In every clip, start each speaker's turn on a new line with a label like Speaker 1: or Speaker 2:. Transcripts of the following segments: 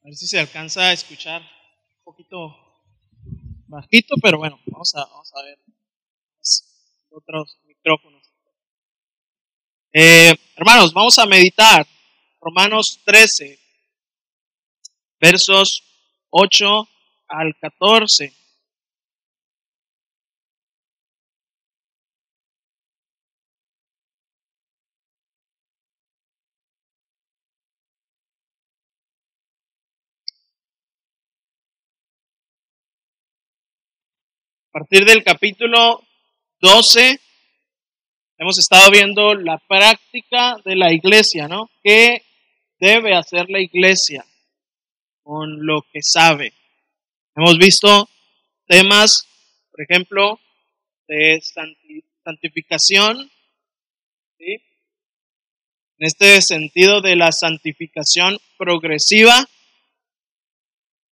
Speaker 1: A ver si se alcanza a escuchar un poquito bajito, pero bueno, vamos a, vamos a ver otros micrófonos. Eh, hermanos, vamos a meditar Romanos 13, versos 8 al 14. Partir del capítulo 12 hemos estado viendo la práctica de la iglesia, ¿no? ¿Qué debe hacer la iglesia con lo que sabe? Hemos visto temas, por ejemplo, de santificación, ¿sí? en este sentido de la santificación progresiva,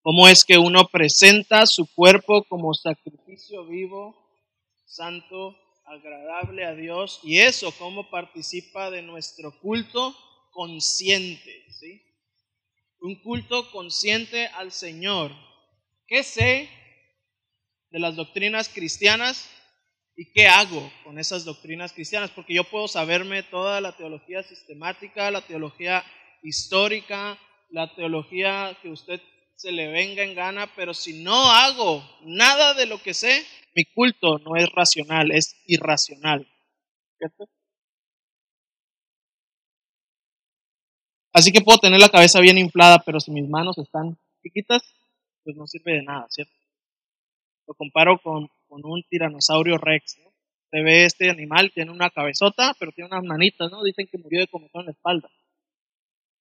Speaker 1: cómo es que uno presenta su cuerpo como sacrificio vivo, santo, agradable a Dios y eso cómo participa de nuestro culto consciente, ¿sí? Un culto consciente al Señor. ¿Qué sé de las doctrinas cristianas y qué hago con esas doctrinas cristianas? Porque yo puedo saberme toda la teología sistemática, la teología histórica, la teología que usted se le venga en gana, pero si no hago nada de lo que sé, mi culto no es racional, es irracional. ¿Cierto? Así que puedo tener la cabeza bien inflada, pero si mis manos están chiquitas, pues no sirve de nada, ¿cierto? Lo comparo con, un tiranosaurio rex, ¿no? Se ve este animal, tiene una cabezota, pero tiene unas manitas, ¿no? Dicen que murió de comezón en la espalda.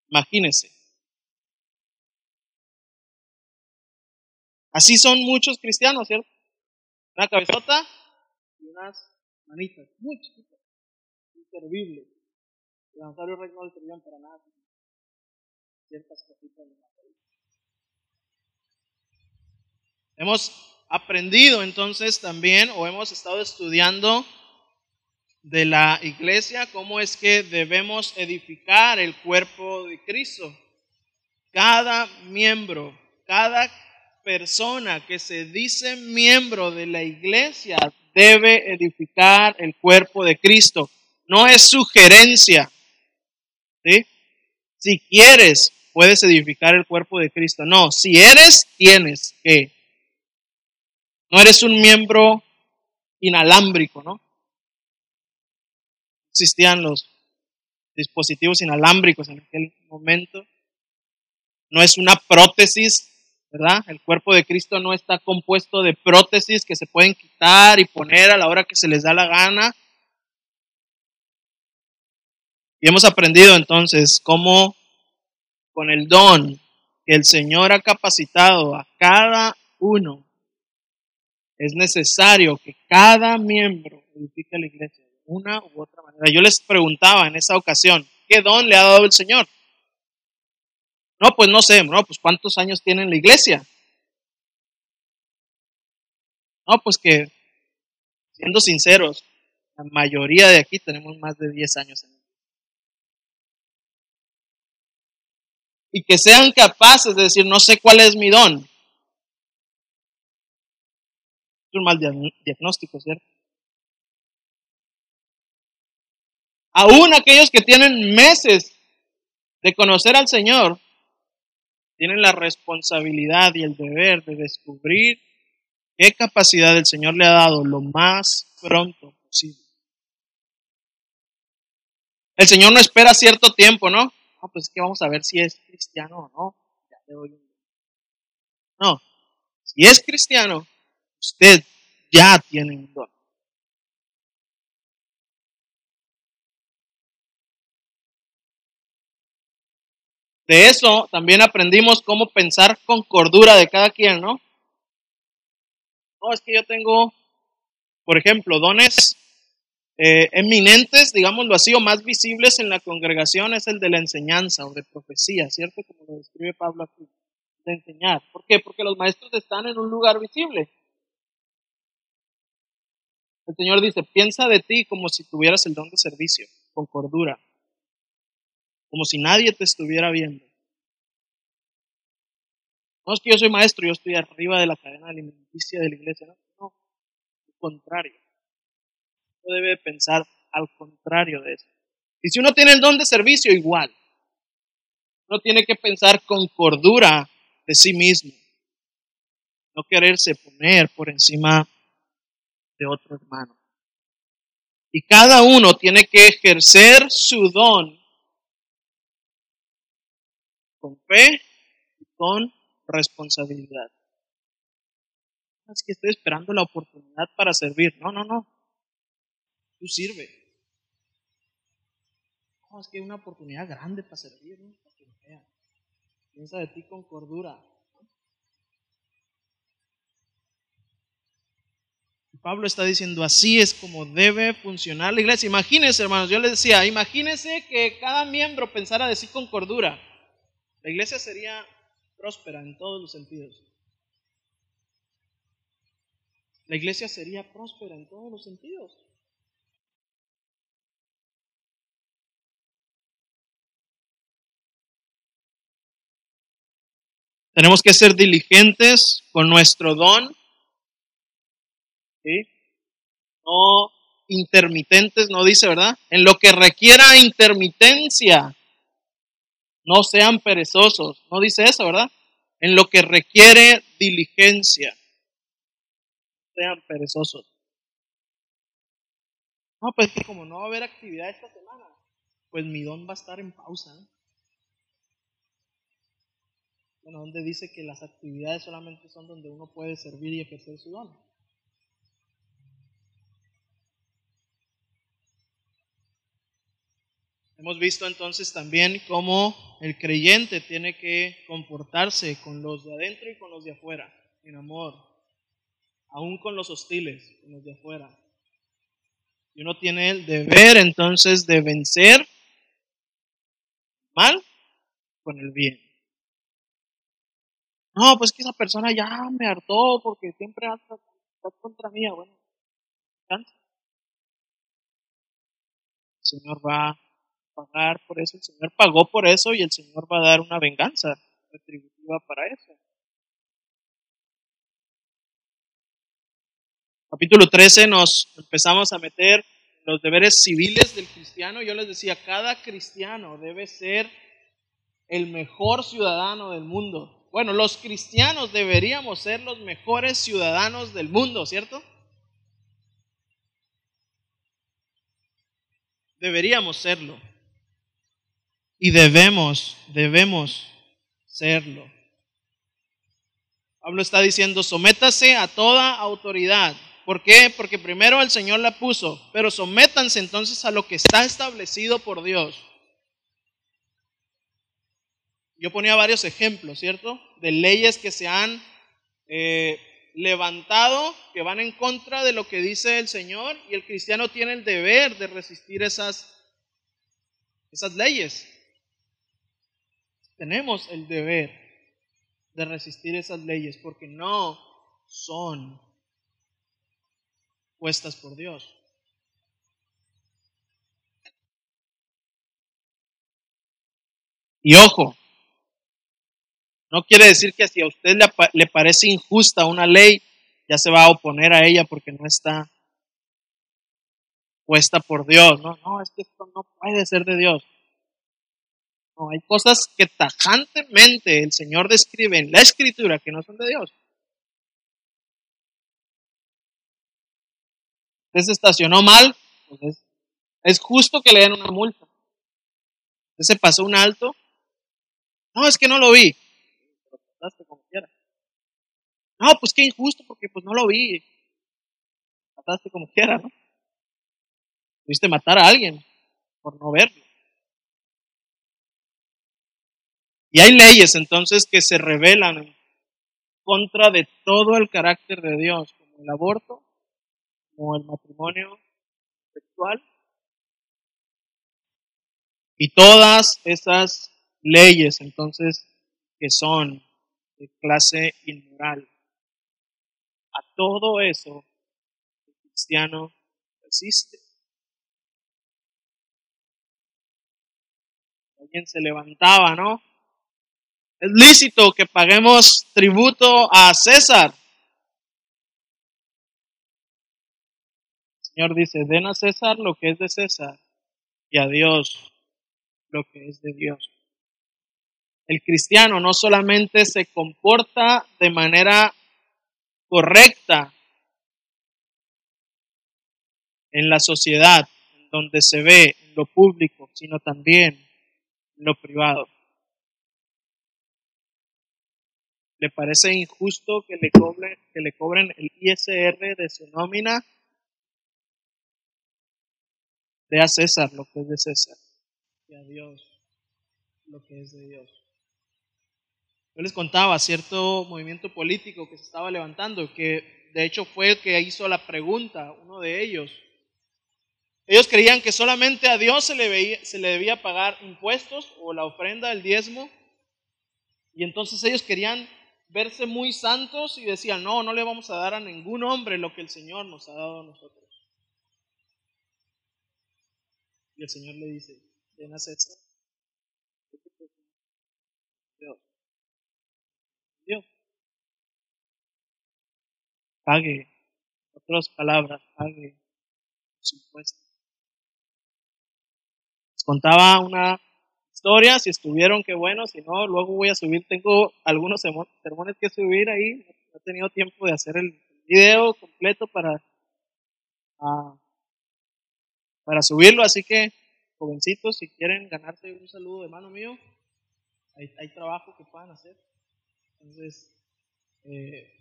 Speaker 1: Imagínense. Así son muchos cristianos, ¿cierto? Una cabezota y unas manitas muy chiquitas, inservibles. El Evangelio Rey no le servían para nada. Ciertas cositas de la Hemos aprendido entonces también, o hemos estado estudiando de la iglesia, cómo es que debemos edificar el cuerpo de Cristo. Cada miembro, cada persona que se dice miembro de la iglesia debe edificar el cuerpo de Cristo. No es sugerencia. ¿sí? Si quieres, puedes edificar el cuerpo de Cristo. No, si eres, tienes que. No eres un miembro inalámbrico, ¿no? Existían los dispositivos inalámbricos en aquel momento. No es una prótesis ¿verdad? El cuerpo de Cristo no está compuesto de prótesis que se pueden quitar y poner a la hora que se les da la gana. Y hemos aprendido entonces cómo con el don que el Señor ha capacitado a cada uno, es necesario que cada miembro edifique la iglesia de una u otra manera. Yo les preguntaba en esa ocasión, ¿qué don le ha dado el Señor? No, pues no sé, no, pues cuántos años tiene en la iglesia. No, pues que, siendo sinceros, la mayoría de aquí tenemos más de 10 años en la iglesia. Y que sean capaces de decir, no sé cuál es mi don. Es un mal diagnóstico, ¿cierto? Aún aquellos que tienen meses de conocer al Señor, tienen la responsabilidad y el deber de descubrir qué capacidad el Señor le ha dado lo más pronto posible. El Señor no espera cierto tiempo, ¿no? No, pues es que vamos a ver si es cristiano o no. No, si es cristiano, usted ya tiene un don. De eso también aprendimos cómo pensar con cordura de cada quien, ¿no? No, es que yo tengo, por ejemplo, dones eh, eminentes, digámoslo así, o más visibles en la congregación es el de la enseñanza o de profecía, ¿cierto? Como lo describe Pablo aquí, de enseñar. ¿Por qué? Porque los maestros están en un lugar visible. El Señor dice, piensa de ti como si tuvieras el don de servicio, con cordura. Como si nadie te estuviera viendo. No es que yo soy maestro, yo estoy arriba de la cadena alimenticia de la iglesia, no, no, al contrario. Uno debe pensar al contrario de eso. Y si uno tiene el don de servicio, igual. Uno tiene que pensar con cordura de sí mismo. No quererse poner por encima de otro hermano. Y cada uno tiene que ejercer su don con fe y con responsabilidad. Es que estoy esperando la oportunidad para servir. No, no, no. Tú sirve. No, es que hay una oportunidad grande para servir. ¿no? Piensa de ti con cordura. Pablo está diciendo, así es como debe funcionar la iglesia. Imagínense, hermanos, yo les decía, imagínense que cada miembro pensara de sí con cordura. La iglesia sería próspera en todos los sentidos. La iglesia sería próspera en todos los sentidos. Tenemos que ser diligentes con nuestro don no intermitentes, no dice, ¿verdad? En lo que requiera intermitencia, no sean perezosos, no dice eso, ¿verdad? En lo que requiere diligencia, sean perezosos. No, pues como no va a haber actividad esta semana, pues mi don va a estar en pausa. Bueno, donde dice que las actividades solamente son donde uno puede servir y ejercer su don. Hemos visto entonces también cómo el creyente tiene que comportarse con los de adentro y con los de afuera, en amor, aún con los hostiles, con los de afuera. Y uno tiene el deber entonces de vencer mal con el bien. No, pues que esa persona ya me hartó porque siempre está contra mí. Bueno, el Señor va pagar por eso, el Señor pagó por eso y el Señor va a dar una venganza retributiva para eso. Capítulo 13 nos empezamos a meter los deberes civiles del cristiano. Yo les decía, cada cristiano debe ser el mejor ciudadano del mundo. Bueno, los cristianos deberíamos ser los mejores ciudadanos del mundo, ¿cierto? Deberíamos serlo. Y debemos, debemos serlo. Pablo está diciendo, sométase a toda autoridad. ¿Por qué? Porque primero el Señor la puso, pero sométanse entonces a lo que está establecido por Dios. Yo ponía varios ejemplos, ¿cierto? De leyes que se han eh, levantado, que van en contra de lo que dice el Señor, y el cristiano tiene el deber de resistir esas, esas leyes tenemos el deber de resistir esas leyes porque no son puestas por Dios. Y ojo, no quiere decir que si a usted le, parece injusta una ley, ya se va a oponer a ella porque no está puesta por Dios. No, no, es que esto no puede ser de Dios. No, hay cosas que tajantemente el Señor describe en la Escritura que no son de Dios. Usted se estacionó mal, pues es, justo que le den una multa. Usted se pasó un alto. No, es que no lo vi. Pero como quiera. No, pues qué injusto porque pues no lo vi. Mataste como quiera, ¿no? Pudiste matar a alguien por no verlo. Y hay leyes entonces que se revelan contra de todo el carácter de Dios, como el aborto, como el matrimonio sexual. Y todas esas leyes entonces que son de clase inmoral. A todo eso el cristiano resiste. quien se levantaba, ¿no? Es lícito que paguemos tributo a César. El Señor dice, den a César lo que es de César y a Dios lo que es de Dios. El cristiano no solamente se comporta de manera correcta en la sociedad, donde se ve, en lo público, sino también en lo privado. ¿Le parece injusto que le, cobren, que le cobren el ISR de su nómina? De a César lo que es de César y a Dios lo que es de Dios. Yo les contaba cierto movimiento político que se estaba levantando, que de hecho fue el que hizo la pregunta, uno de ellos. Ellos creían que solamente a Dios se le, veía, se le debía pagar impuestos o la ofrenda, el diezmo, y entonces ellos querían verse muy santos y decían, no, no le vamos a dar a ningún hombre lo que el Señor nos ha dado a nosotros. Y el Señor le dice, ven a César. Dios. Dios. Pague, otras palabras, pague su. Les contaba una historia, si estuvieron, qué bueno, si no, luego voy a subir, tengo algunos sermones que subir ahí, no he tenido tiempo de hacer el video completo para, uh, para subirlo, así que jovencitos, si quieren ganarse un saludo de mano mío, hay, hay trabajo que puedan hacer. Entonces, eh,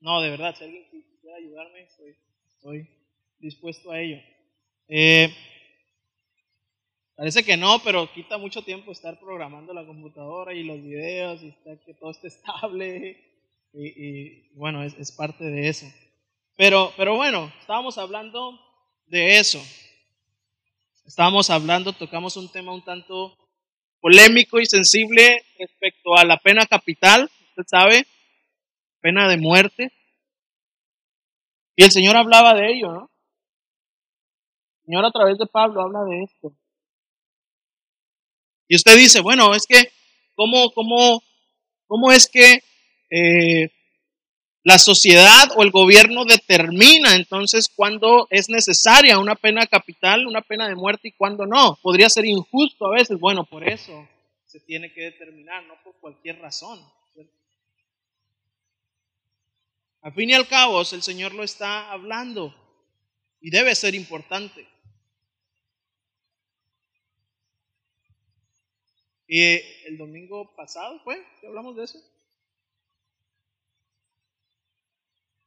Speaker 1: no, de verdad, si alguien quiere ayudarme, estoy, estoy dispuesto a ello. Eh, Parece que no, pero quita mucho tiempo estar programando la computadora y los videos y estar, que todo esté estable. Y, bueno, es, es, parte de eso. Pero, pero bueno, estábamos hablando de eso. Estábamos hablando, tocamos un tema un tanto polémico y sensible respecto a la pena capital, usted sabe, pena de muerte. Y el Señor hablaba de ello, ¿no? El Señor a través de Pablo habla de esto. Y usted dice, bueno, es que, ¿cómo, cómo, cómo es que eh, la sociedad o el gobierno determina entonces cuándo es necesaria una pena capital, una pena de muerte y cuándo no? Podría ser injusto a veces. Bueno, por eso se tiene que determinar, no por cualquier razón. Al fin y al cabo, el Señor lo está hablando y debe ser importante. Y el domingo pasado fue que hablamos de eso.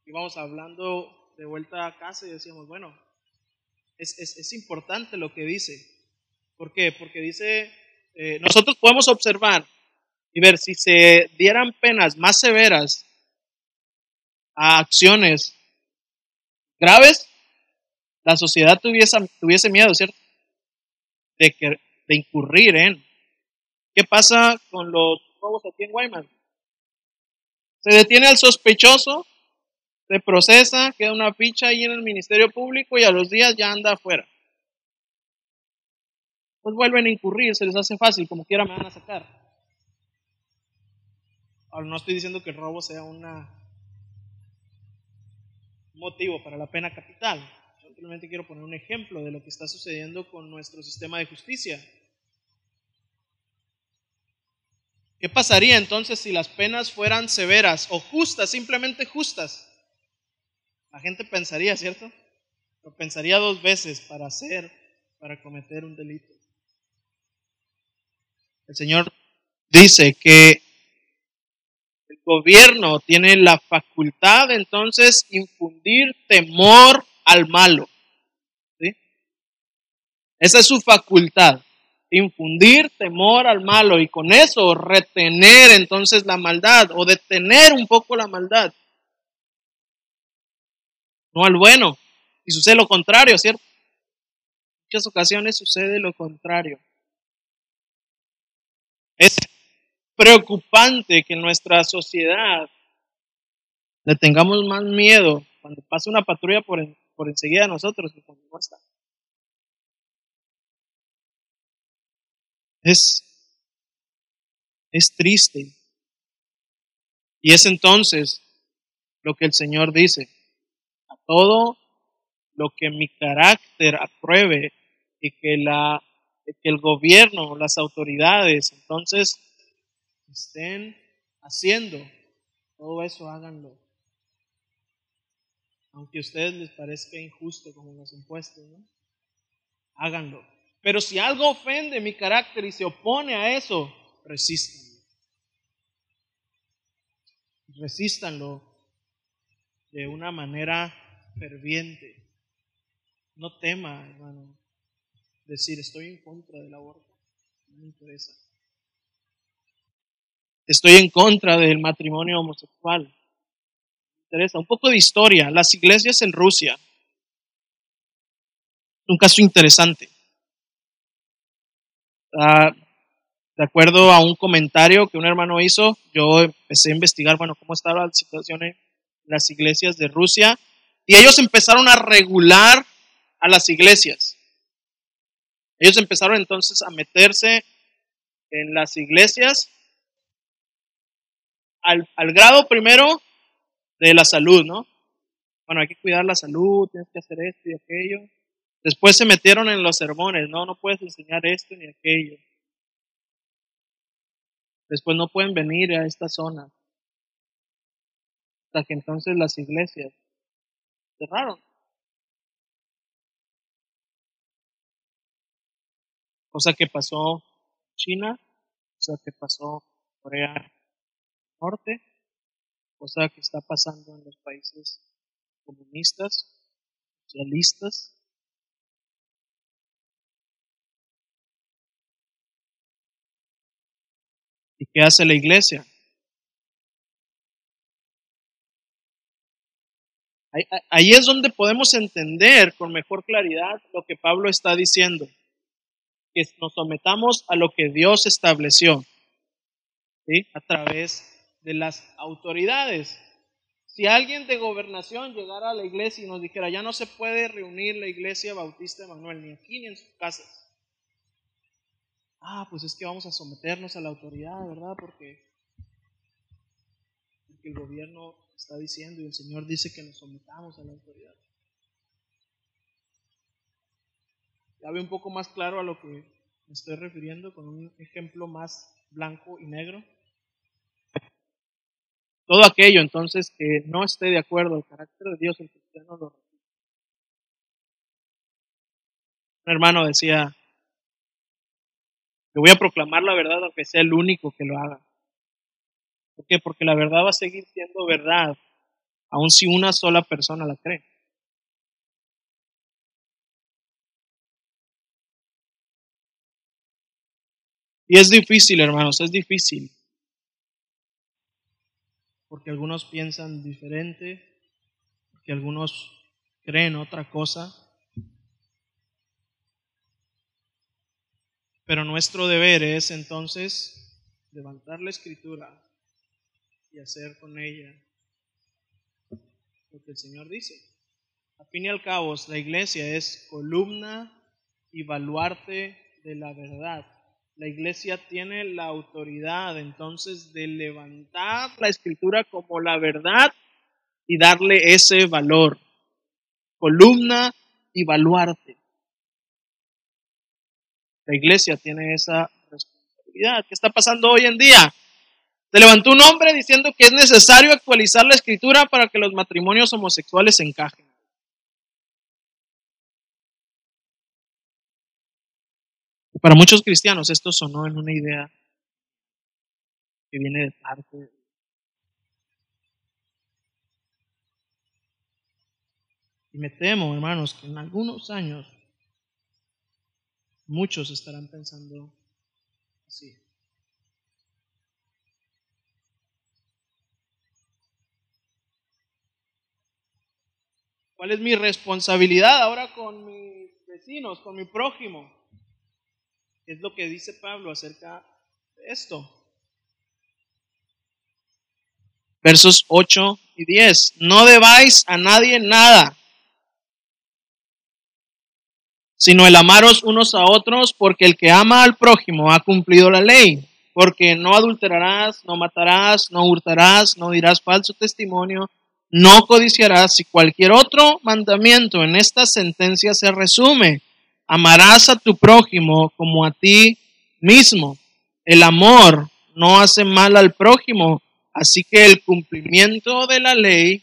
Speaker 1: Íbamos hablando de vuelta a casa y decíamos, bueno, es, es, importante lo que dice. ¿Por qué? Porque dice, eh, nosotros podemos observar y ver si se dieran penas más severas a acciones graves, la sociedad tuviese, tuviese miedo, ¿cierto? De, que, de incurrir en. ¿Qué pasa con los robos aquí en Guaymas? Se detiene al sospechoso, se procesa, queda una ficha ahí en el Ministerio Público y a los días ya anda afuera. Pues vuelven a incurrir, se les hace fácil, como quiera me van a sacar. Ahora no estoy diciendo que el robo sea un motivo para la pena capital. Simplemente quiero poner un ejemplo de lo que está sucediendo con nuestro sistema de justicia. ¿Qué pasaría entonces si las penas fueran severas o justas, simplemente justas? La gente pensaría, ¿cierto? Lo pensaría dos veces para hacer, para cometer un delito. El Señor dice que el gobierno tiene la facultad de entonces infundir temor al malo. ¿sí? Esa es su facultad infundir temor al malo y con eso retener entonces la maldad o detener un poco la maldad. No al bueno. Y sucede lo contrario, ¿cierto? En muchas ocasiones sucede lo contrario. Es preocupante que en nuestra sociedad le tengamos más miedo cuando pasa una patrulla por, por enseguida de nosotros que cuando no está. Es, es triste. Y es entonces lo que el Señor dice. A todo lo que mi carácter apruebe y que, la, que el gobierno, las autoridades, entonces estén haciendo, todo eso háganlo. Aunque a ustedes les parezca injusto como los impuestos, ¿no? Háganlo. Pero si algo ofende mi carácter y se opone a eso, resístanlo. Resístanlo de una manera ferviente. No tema, hermano, decir estoy en contra del aborto. No me interesa. Estoy en contra del matrimonio homosexual. Me interesa. Un poco de historia. Las iglesias en Rusia. Un caso interesante. Ah, de acuerdo a un comentario que un hermano hizo, yo empecé a investigar, bueno, cómo estaba la situación en las iglesias de Rusia. Y ellos empezaron a regular a las iglesias. Ellos empezaron entonces a meterse en las iglesias al, grado primero de la salud, ¿no? Bueno, hay que cuidar la salud, tienes que hacer esto y aquello. Después se metieron en los sermones, no, no puedes enseñar esto ni aquello. Después no pueden venir a esta zona. Hasta que entonces las iglesias cerraron. Cosa que pasó China, cosa que pasó Corea Norte, cosa que está pasando en los países comunistas, socialistas. ¿Y qué hace la iglesia? Ahí es donde podemos entender con mejor claridad lo que Pablo está diciendo, que nos sometamos a lo que Dios estableció, ¿sí? a través de las autoridades. Si alguien de gobernación llegara a la iglesia y nos dijera, ya no se puede reunir la iglesia bautista de Manuel, ni aquí ni en sus casas. Ah, pues es que vamos a someternos a la autoridad, ¿verdad? Porque, el gobierno está diciendo y el Señor dice que nos sometamos a la autoridad. Ya ve un poco más claro a lo que me estoy refiriendo con un ejemplo más blanco y negro. Todo aquello entonces que no esté de acuerdo al carácter de Dios, el cristiano lo repite. Un hermano decía, voy a proclamar la verdad aunque sea el único que lo haga. ¿Por qué? Porque la verdad va a seguir siendo verdad, aun si una sola persona la cree. Y es difícil, hermanos, es difícil porque algunos piensan diferente, porque algunos creen otra cosa. Pero nuestro deber es entonces levantar la escritura y hacer con ella lo que el Señor dice. A fin y al cabo, la iglesia es columna y baluarte de la verdad la iglesia tiene la autoridad entonces de levantar la escritura como la verdad y darle ese valor. Columna y baluarte. La iglesia tiene esa responsabilidad. ¿Qué está pasando hoy en día? Se levantó un hombre diciendo que es necesario actualizar la escritura para que los matrimonios homosexuales encajen. Para muchos cristianos esto sonó en una idea que viene de parte Y me temo, hermanos, que en algunos años muchos estarán pensando así. ¿Cuál es mi responsabilidad ahora con mis vecinos, con mi prójimo? es lo que dice Pablo acerca de esto. Versos 8 y 10. No debáis a nadie nada. Sino el amaros unos a otros, porque el que ama al prójimo ha cumplido la ley, porque no adulterarás, no matarás, no hurtarás, no dirás falso testimonio, no codiciarás y cualquier otro mandamiento en esta sentencia se resume. Amarás a tu prójimo como a ti mismo. El amor no hace mal al prójimo, así que el cumplimiento de la ley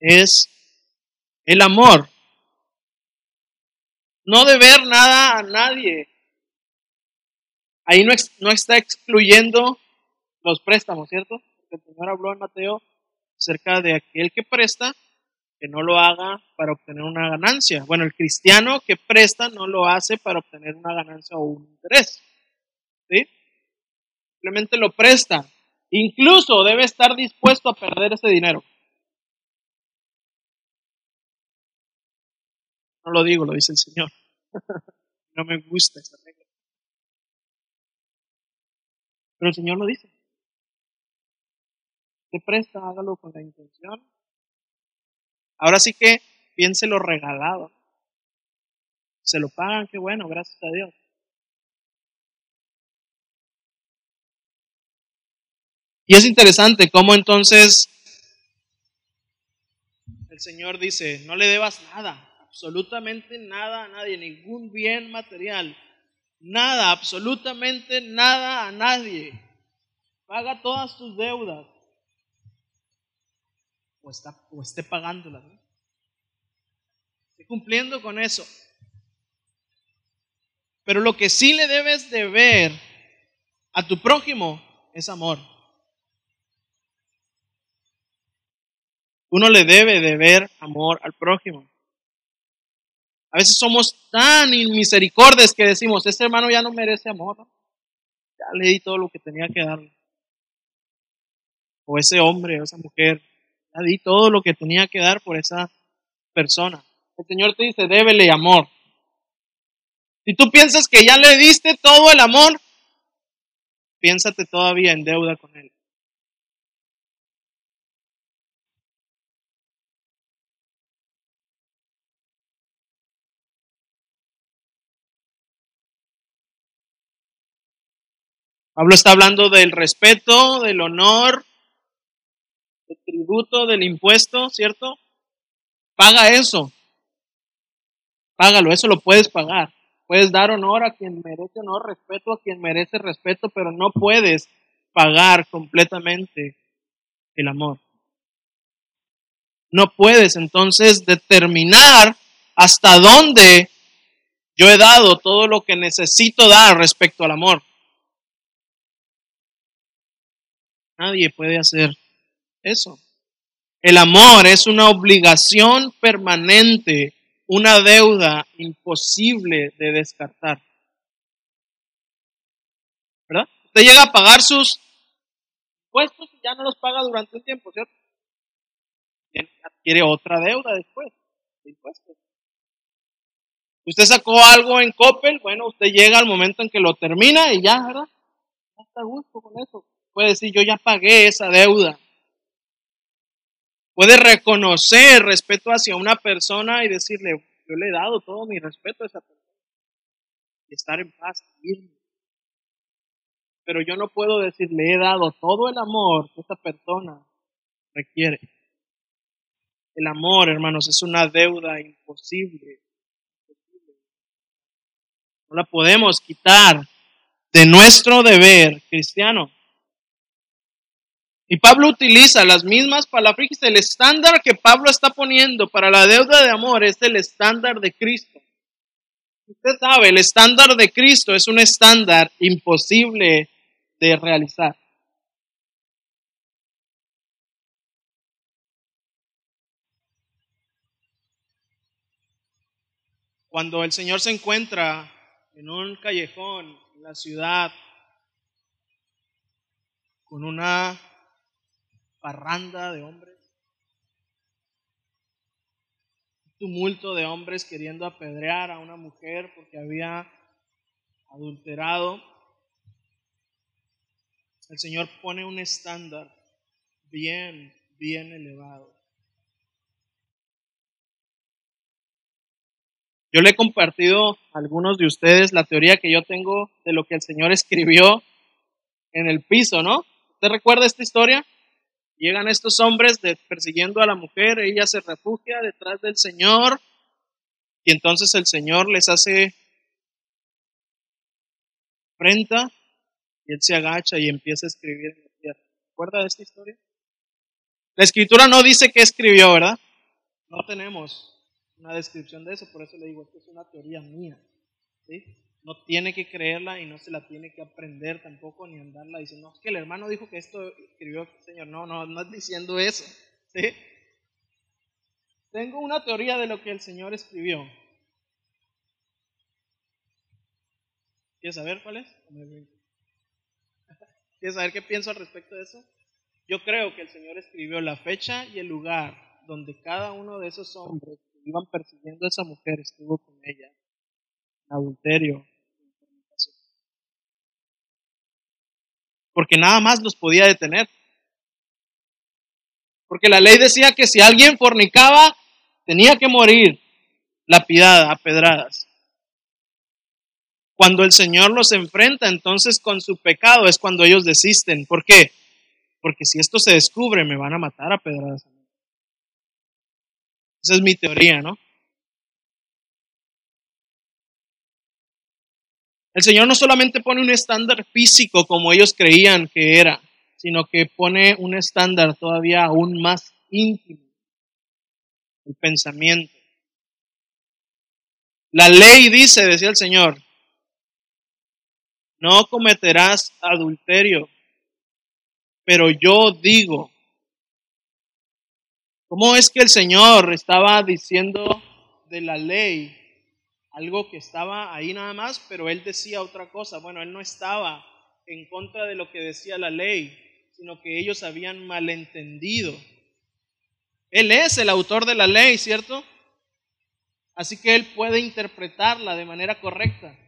Speaker 1: es el amor. No deber nada a nadie. Ahí no, está excluyendo los préstamos, ¿cierto? Porque el Señor habló en Mateo acerca de aquel que presta, que no lo haga para obtener una ganancia. Bueno, el cristiano que presta no lo hace para obtener una ganancia o un interés. Simplemente lo presta. Incluso debe estar dispuesto a perder ese dinero. No lo digo, lo dice el Señor. no me gusta esa regla. Pero el Señor lo dice. Te presta, hágalo con la intención. Ahora sí que piénselo regalado. Se lo pagan, qué bueno, gracias a Dios. Y es interesante cómo entonces el Señor dice, no le debas nada, absolutamente nada a nadie, ningún bien material, nada, absolutamente nada a nadie. Paga todas tus deudas o, está, o esté pagándolas. ¿no? Cumpliendo con eso. Pero lo que sí le debes de ver a tu prójimo es amor. Uno le debe de ver amor al prójimo. A veces somos tan inmisericordes que decimos, este hermano ya no merece amor. Ya le di todo lo que tenía que darle. O ese hombre o esa mujer, ya di todo lo que tenía que dar por esa persona. El Señor te dice, débele amor. Si tú piensas que ya le diste todo el amor, piénsate todavía en deuda con Él. Pablo está hablando del respeto, del honor, del tributo, del impuesto, ¿cierto? Paga eso. Págalo, eso lo puedes pagar. Puedes dar honor a quien merece honor, respeto a quien merece respeto, pero no puedes pagar completamente el amor. No puedes entonces determinar hasta dónde yo he dado todo lo que necesito dar respecto al amor. Nadie puede hacer eso. El amor es una obligación permanente, una deuda imposible de descartar. ¿Verdad? Usted llega a pagar sus impuestos y ya no los paga durante un tiempo, ¿cierto? adquiere otra deuda después de impuestos. Usted sacó algo en Coppel, bueno, usted llega al momento en que lo termina y ya, ¿verdad? No está a gusto con eso puede decir, yo ya pagué esa deuda. Puede reconocer respeto hacia una persona y decirle, yo le he dado todo mi respeto a esa persona. Y estar en paz, Pero yo no puedo decir, le he dado todo el amor que esa persona requiere. El amor, hermanos, es una deuda imposible. No la podemos quitar de nuestro deber cristiano. Y Pablo utiliza las mismas palabras. El estándar que Pablo está poniendo para la deuda de amor es el estándar de Cristo. Usted sabe, el estándar de Cristo es un estándar imposible de realizar. Cuando el Señor se encuentra en un callejón en la ciudad con una parranda de hombres, tumulto de hombres queriendo apedrear a una mujer porque había adulterado. El Señor pone un estándar bien, bien elevado. Yo le he compartido a algunos de ustedes la teoría que yo tengo de lo que el Señor escribió en el piso, ¿no? ¿Usted recuerda esta historia? Llegan estos hombres persiguiendo a la mujer, ella se refugia detrás del Señor y entonces el Señor les hace frenta y él se agacha y empieza a escribir la. ¿Recuerda esta historia? La escritura no dice qué escribió, ¿verdad? No tenemos una descripción de eso, por eso le digo, esto es una teoría mía. ¿sí? No tiene que creerla y no se la tiene que aprender tampoco ni andarla diciendo, no, es que el hermano dijo que esto escribió el Señor. No, no, no es diciendo eso. ¿sí? Tengo una teoría de lo que el Señor escribió. ¿Quieres saber cuál es? ¿Quieres saber qué pienso al respecto de eso? Yo creo que el Señor escribió la fecha y el lugar donde cada uno de esos hombres que iban persiguiendo a esa mujer estuvo con ella. Adulterio. Porque nada más los podía detener. Porque la ley decía que si alguien fornicaba, tenía que morir lapidada a pedradas. Cuando el Señor los enfrenta entonces con su pecado es cuando ellos desisten. ¿Por qué? Porque si esto se descubre me van a matar a pedradas. Esa es mi teoría, ¿no? El Señor no solamente pone un estándar físico como ellos creían que era, sino que pone un estándar todavía aún más íntimo, el pensamiento. La ley dice, decía el Señor, no cometerás adulterio. Pero yo digo, ¿cómo es que el Señor estaba diciendo de la ley algo que estaba ahí nada más, pero él decía otra cosa? Bueno, él no estaba en contra de lo que decía la ley, sino que ellos habían malentendido. Él es el autor de la ley, ¿cierto? Así que él puede interpretarla de manera correcta.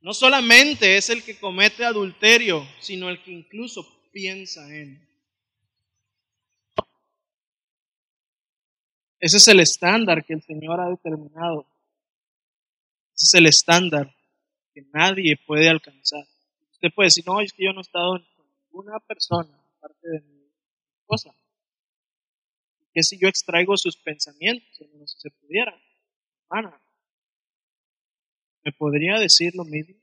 Speaker 1: No solamente es el que comete adulterio, sino el que incluso piensa en. Ese es el estándar que el Señor ha determinado. Ese es el estándar que nadie puede alcanzar. Usted puede decir, no, es que yo no he estado con ninguna persona aparte de mi esposa. ¿Qué si yo extraigo sus pensamientos? Si se pudiera. Hermana, ¿Me podría decir lo mismo?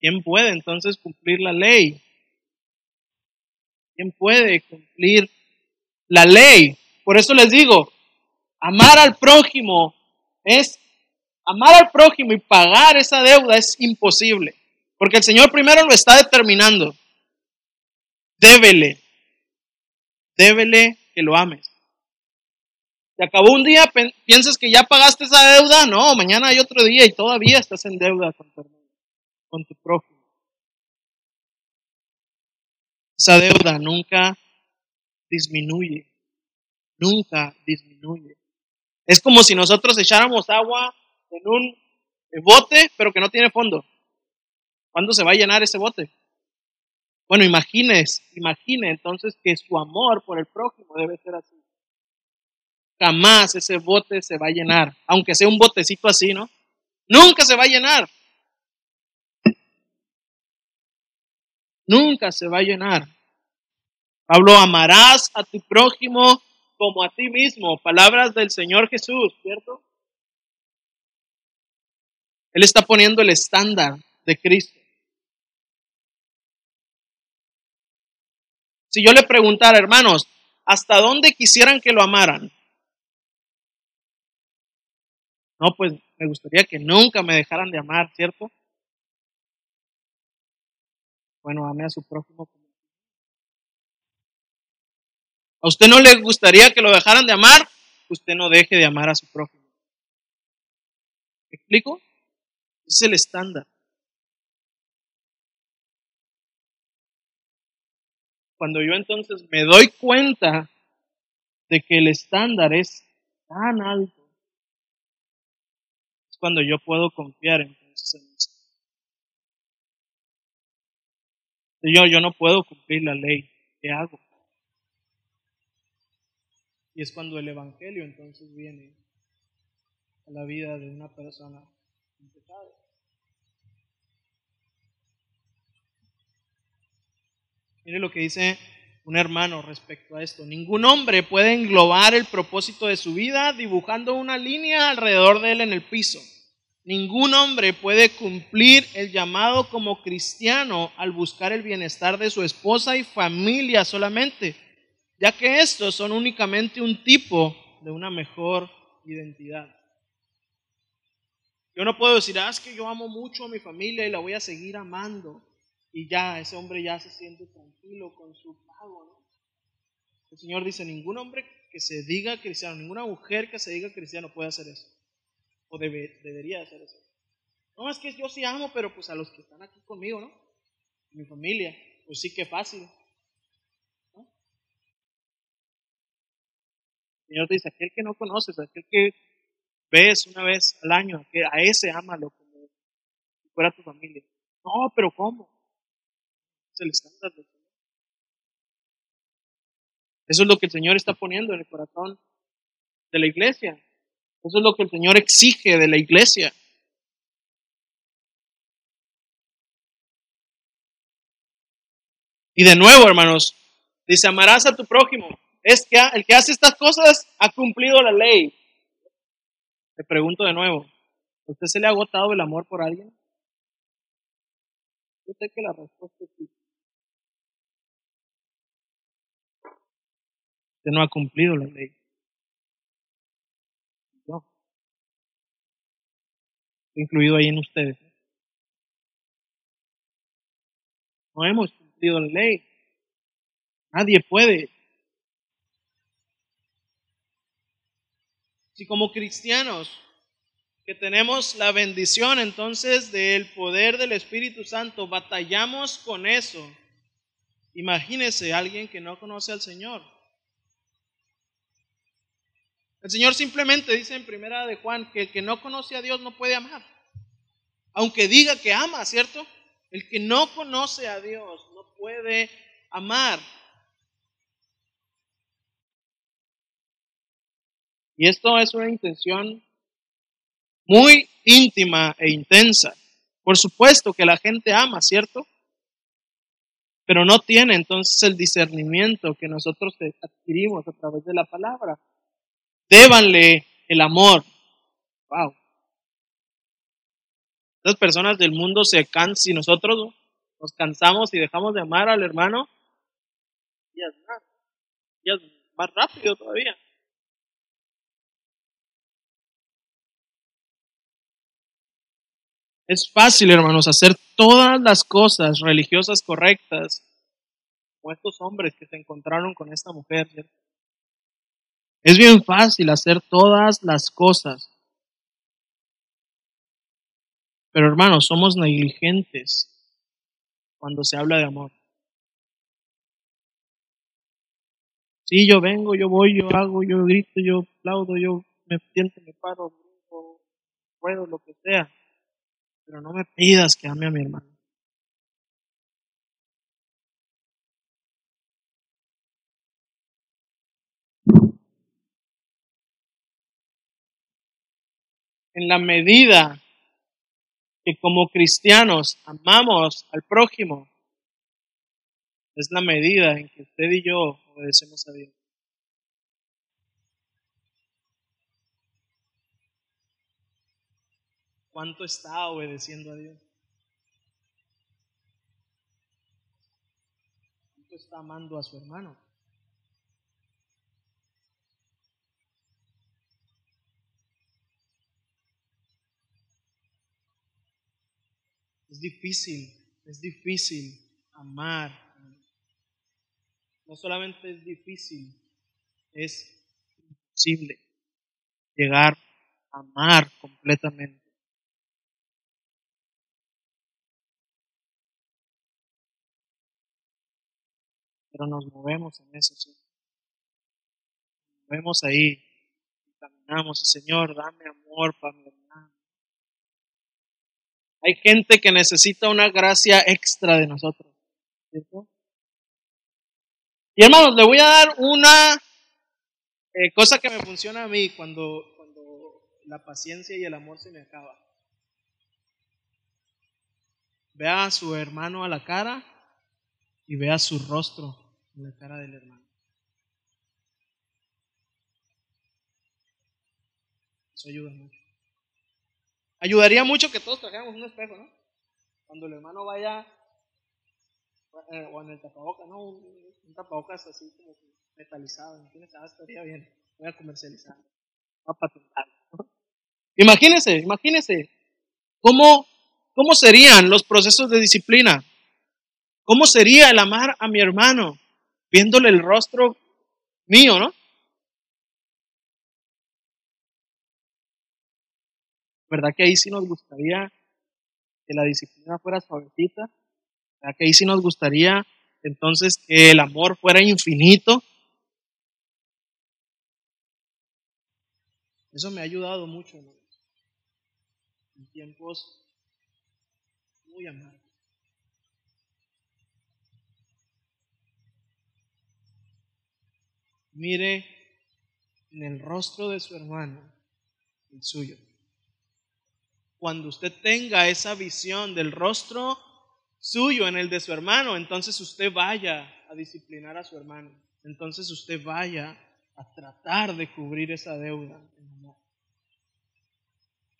Speaker 1: ¿Quién puede entonces cumplir la ley? ¿Quién puede cumplir la ley? Por eso les digo, amar al prójimo es, amar al prójimo y pagar esa deuda es imposible. Porque el Señor primero lo está determinando. Débele, débele que lo ames. Se acabó un día, piensas que ya pagaste esa deuda, no, mañana hay otro día y todavía estás en deuda con tu con tu prójimo. Esa deuda nunca disminuye, nunca disminuye. Es como si nosotros echáramos agua en un bote, pero que no tiene fondo. ¿Cuándo se va a llenar ese bote? Bueno, imagines, imagine entonces que su amor por el prójimo debe ser así jamás ese bote se va a llenar, aunque sea un botecito así, ¿no? Nunca se va a llenar. Nunca se va a llenar. Pablo, amarás a tu prójimo como a ti mismo. Palabras del Señor Jesús, ¿cierto? Él está poniendo el estándar de Cristo. Si yo le preguntara, hermanos, ¿hasta dónde quisieran que lo amaran? No, pues me gustaría que nunca me dejaran de amar, ¿cierto? Bueno, ame a su prójimo como ¿A usted no le gustaría que lo dejaran de amar? Usted no deje de amar a su prójimo. ¿Me explico? Ese es el estándar. Cuando yo entonces me doy cuenta de que el estándar es tan alto, cuando yo puedo confiar entonces en eso. Señor, yo no puedo cumplir la ley, ¿qué hago? Y es cuando el Evangelio entonces viene a la vida de una persona en. Mire lo que dice un hermano respecto a esto. Ningún hombre puede englobar el propósito de su vida dibujando una línea alrededor de él en el piso. Ningún hombre puede cumplir el llamado como cristiano al buscar el bienestar de su esposa y familia solamente, ya que estos son únicamente un tipo de una mejor identidad. Yo no puedo decir, ah, es que yo amo mucho a mi familia y la voy a seguir amando y ya ese hombre ya se siente tranquilo con su pago. ¿no? El Señor dice, ningún hombre que se diga cristiano, ninguna mujer que se diga cristiano puede hacer eso. Debería hacer eso. No, es que yo sí amo, pero pues a los que están aquí conmigo, ¿no? Mi familia, pues sí que fácil. El Señor dice, aquel que no conoces, aquel que ves una vez al año, a ese ámalo como si fuera tu familia. No, pero ¿cómo? el estándar del Señor. Eso es lo que el Señor está poniendo en el corazón de la iglesia. Eso es lo que el Señor exige de la iglesia. Y de nuevo, hermanos, dice, amarás a tu prójimo. Es que el que hace estas cosas ha cumplido la ley. Te pregunto de nuevo, ¿usted se le ha agotado el amor por alguien? Yo sé que la respuesta es sí. Usted no ha cumplido la ley. Incluido ahí en ustedes. No hemos cumplido la ley. Nadie puede. Si como cristianos que tenemos la bendición entonces del poder del Espíritu Santo, batallamos con eso. Imagínese alguien que no conoce al Señor. El Señor simplemente dice en primera de Juan que el que no conoce a Dios no puede amar. Aunque diga que ama, ¿cierto? El que no conoce a Dios no puede amar. Y esto es una intención muy íntima e intensa. Por supuesto que la gente ama, ¿cierto? Pero no tiene entonces el discernimiento que nosotros adquirimos a través de la palabra débanle el amor. Wow. Las personas del mundo se cansan, si nosotros nos cansamos y dejamos de amar al hermano, ya es más, es más rápido todavía. Es fácil, hermanos, hacer todas las cosas religiosas correctas, como estos hombres que se encontraron con esta mujer, ¿cierto? Es bien fácil hacer todas las cosas. Pero hermanos, somos negligentes cuando se habla de amor. Sí, yo vengo, yo voy, yo hago, yo grito, yo aplaudo, yo me siento, me paro, puedo, lo que sea. Pero no me pidas que ame a mi hermano. En la medida que como cristianos amamos al prójimo, es la medida en que usted y yo obedecemos a Dios. ¿Cuánto está obedeciendo a Dios? ¿Cuánto está amando a su hermano? Es difícil, es difícil amar. No solamente es difícil, es imposible llegar a amar completamente. Pero nos movemos en eso, ¿sí? Nos movemos ahí, caminamos, y Señor, dame amor para mi hay gente que necesita una gracia extra de nosotros. Y hermanos, le voy a dar una Eh, cosa que me funciona a mí cuando, cuando la paciencia y el amor se me acaba. Vea a su hermano a la cara y vea su rostro en la cara del hermano. Eso ayuda mucho. Ayudaría mucho que todos trajéramos un espejo, ¿no? Cuando el hermano vaya, eh, o en el tapabocas, ¿no? Un, tapabocas así como metalizado, ¿entiendes? Ah, estaría bien. Voy a comercializar. Voy a patentar. Imagínense, imagínense. ¿Cómo ¿Cómo serían los procesos de disciplina? ¿Cómo sería el amar a mi hermano viéndole el rostro mío, no? ¿Verdad que ahí sí nos gustaría que la disciplina fuera suavecita? ¿Verdad que ahí sí nos gustaría entonces que el amor fuera infinito? Eso me ha ayudado mucho en tiempos muy amado. Mire en el rostro de su hermano el suyo. Cuando usted tenga esa visión del rostro suyo en el de su hermano, entonces usted vaya a disciplinar a su hermano. Entonces usted vaya a tratar de cubrir esa deuda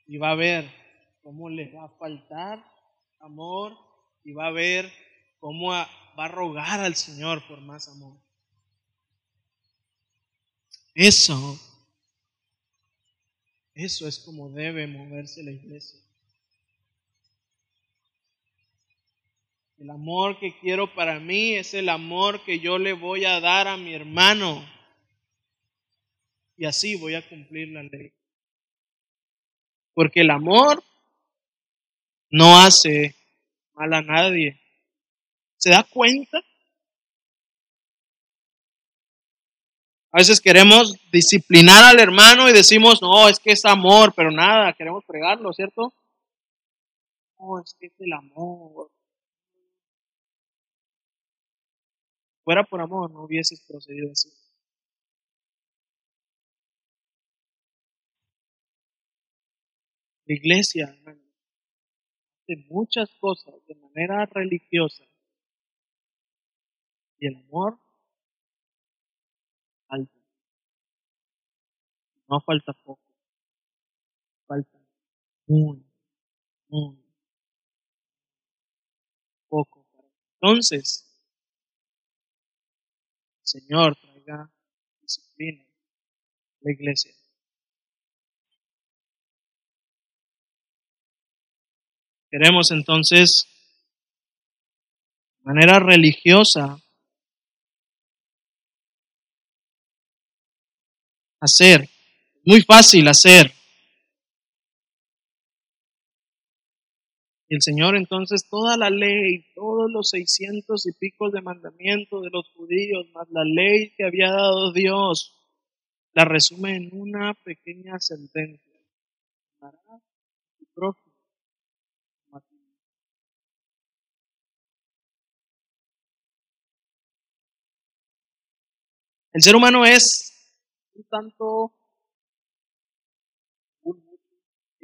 Speaker 1: Y va a ver cómo le va a faltar amor y va a ver cómo va a rogar al Señor por más amor. Eso, eso es como debe moverse la iglesia. El amor que quiero para mí es el amor que yo le voy a dar a mi hermano. Y así voy a cumplir la ley. Porque el amor no hace mal a nadie. ¿Se da cuenta? A veces queremos disciplinar al hermano y decimos, no, es que es amor, pero nada, queremos fregarlo, ¿cierto? No, es que es el amor. Fuera por amor, no hubieses procedido así. La iglesia, hermano, muchas cosas de manera religiosa y el amor falta. No falta poco, falta muy, muy poco. Entonces, Señor traiga disciplina a la iglesia. Queremos entonces, de manera religiosa, hacer, muy fácil hacer. El Señor entonces toda la ley, todos los seiscientos y pico de mandamientos de los judíos, más la ley que había dado Dios, la resume en una pequeña sentencia. El ser humano es un tanto